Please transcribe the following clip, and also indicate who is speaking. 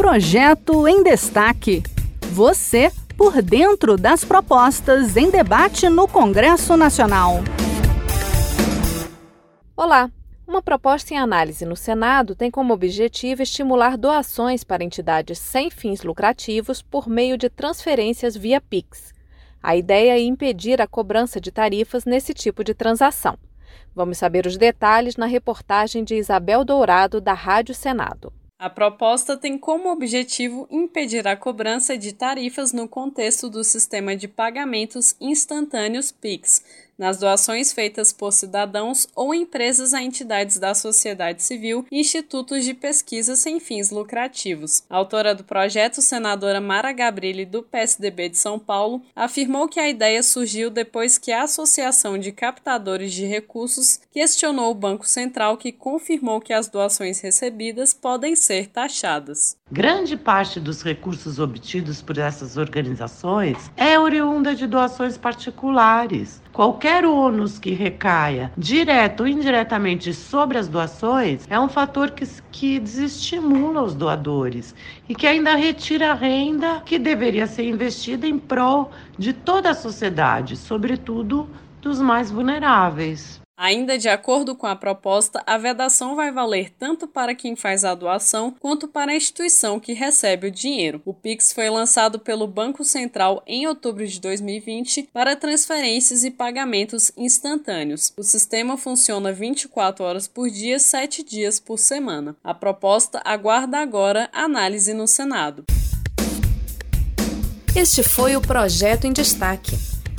Speaker 1: Projeto em Destaque. Você por dentro das propostas em debate no Congresso Nacional.
Speaker 2: Olá! Uma proposta em análise no Senado tem como objetivo estimular doações para entidades sem fins lucrativos por meio de transferências via Pix. A ideia é impedir a cobrança de tarifas nesse tipo de transação. Vamos saber os detalhes na reportagem de Isabel Dourado, da Rádio Senado.
Speaker 3: A proposta tem como objetivo impedir a cobrança de tarifas no contexto do sistema de pagamentos instantâneos PIX, nas doações feitas por cidadãos ou empresas a entidades da sociedade civil e institutos de pesquisa sem fins lucrativos. A autora do projeto, senadora Mara Gabrilli, do PSDB de São Paulo, afirmou que a ideia surgiu depois que a Associação de Captadores de Recursos questionou o Banco Central, que confirmou que as doações recebidas podem ser taxadas.
Speaker 4: Grande parte dos recursos obtidos por essas organizações é oriunda de doações particulares. Qualquer ônus que recaia, direto ou indiretamente, sobre as doações é um fator que, que desestimula os doadores e que ainda retira a renda que deveria ser investida em prol de toda a sociedade, sobretudo dos mais vulneráveis.
Speaker 3: Ainda de acordo com a proposta, a vedação vai valer tanto para quem faz a doação quanto para a instituição que recebe o dinheiro. O Pix foi lançado pelo Banco Central em outubro de 2020 para transferências e pagamentos instantâneos. O sistema funciona 24 horas por dia, 7 dias por semana. A proposta aguarda agora análise no Senado.
Speaker 2: Este foi o projeto em destaque.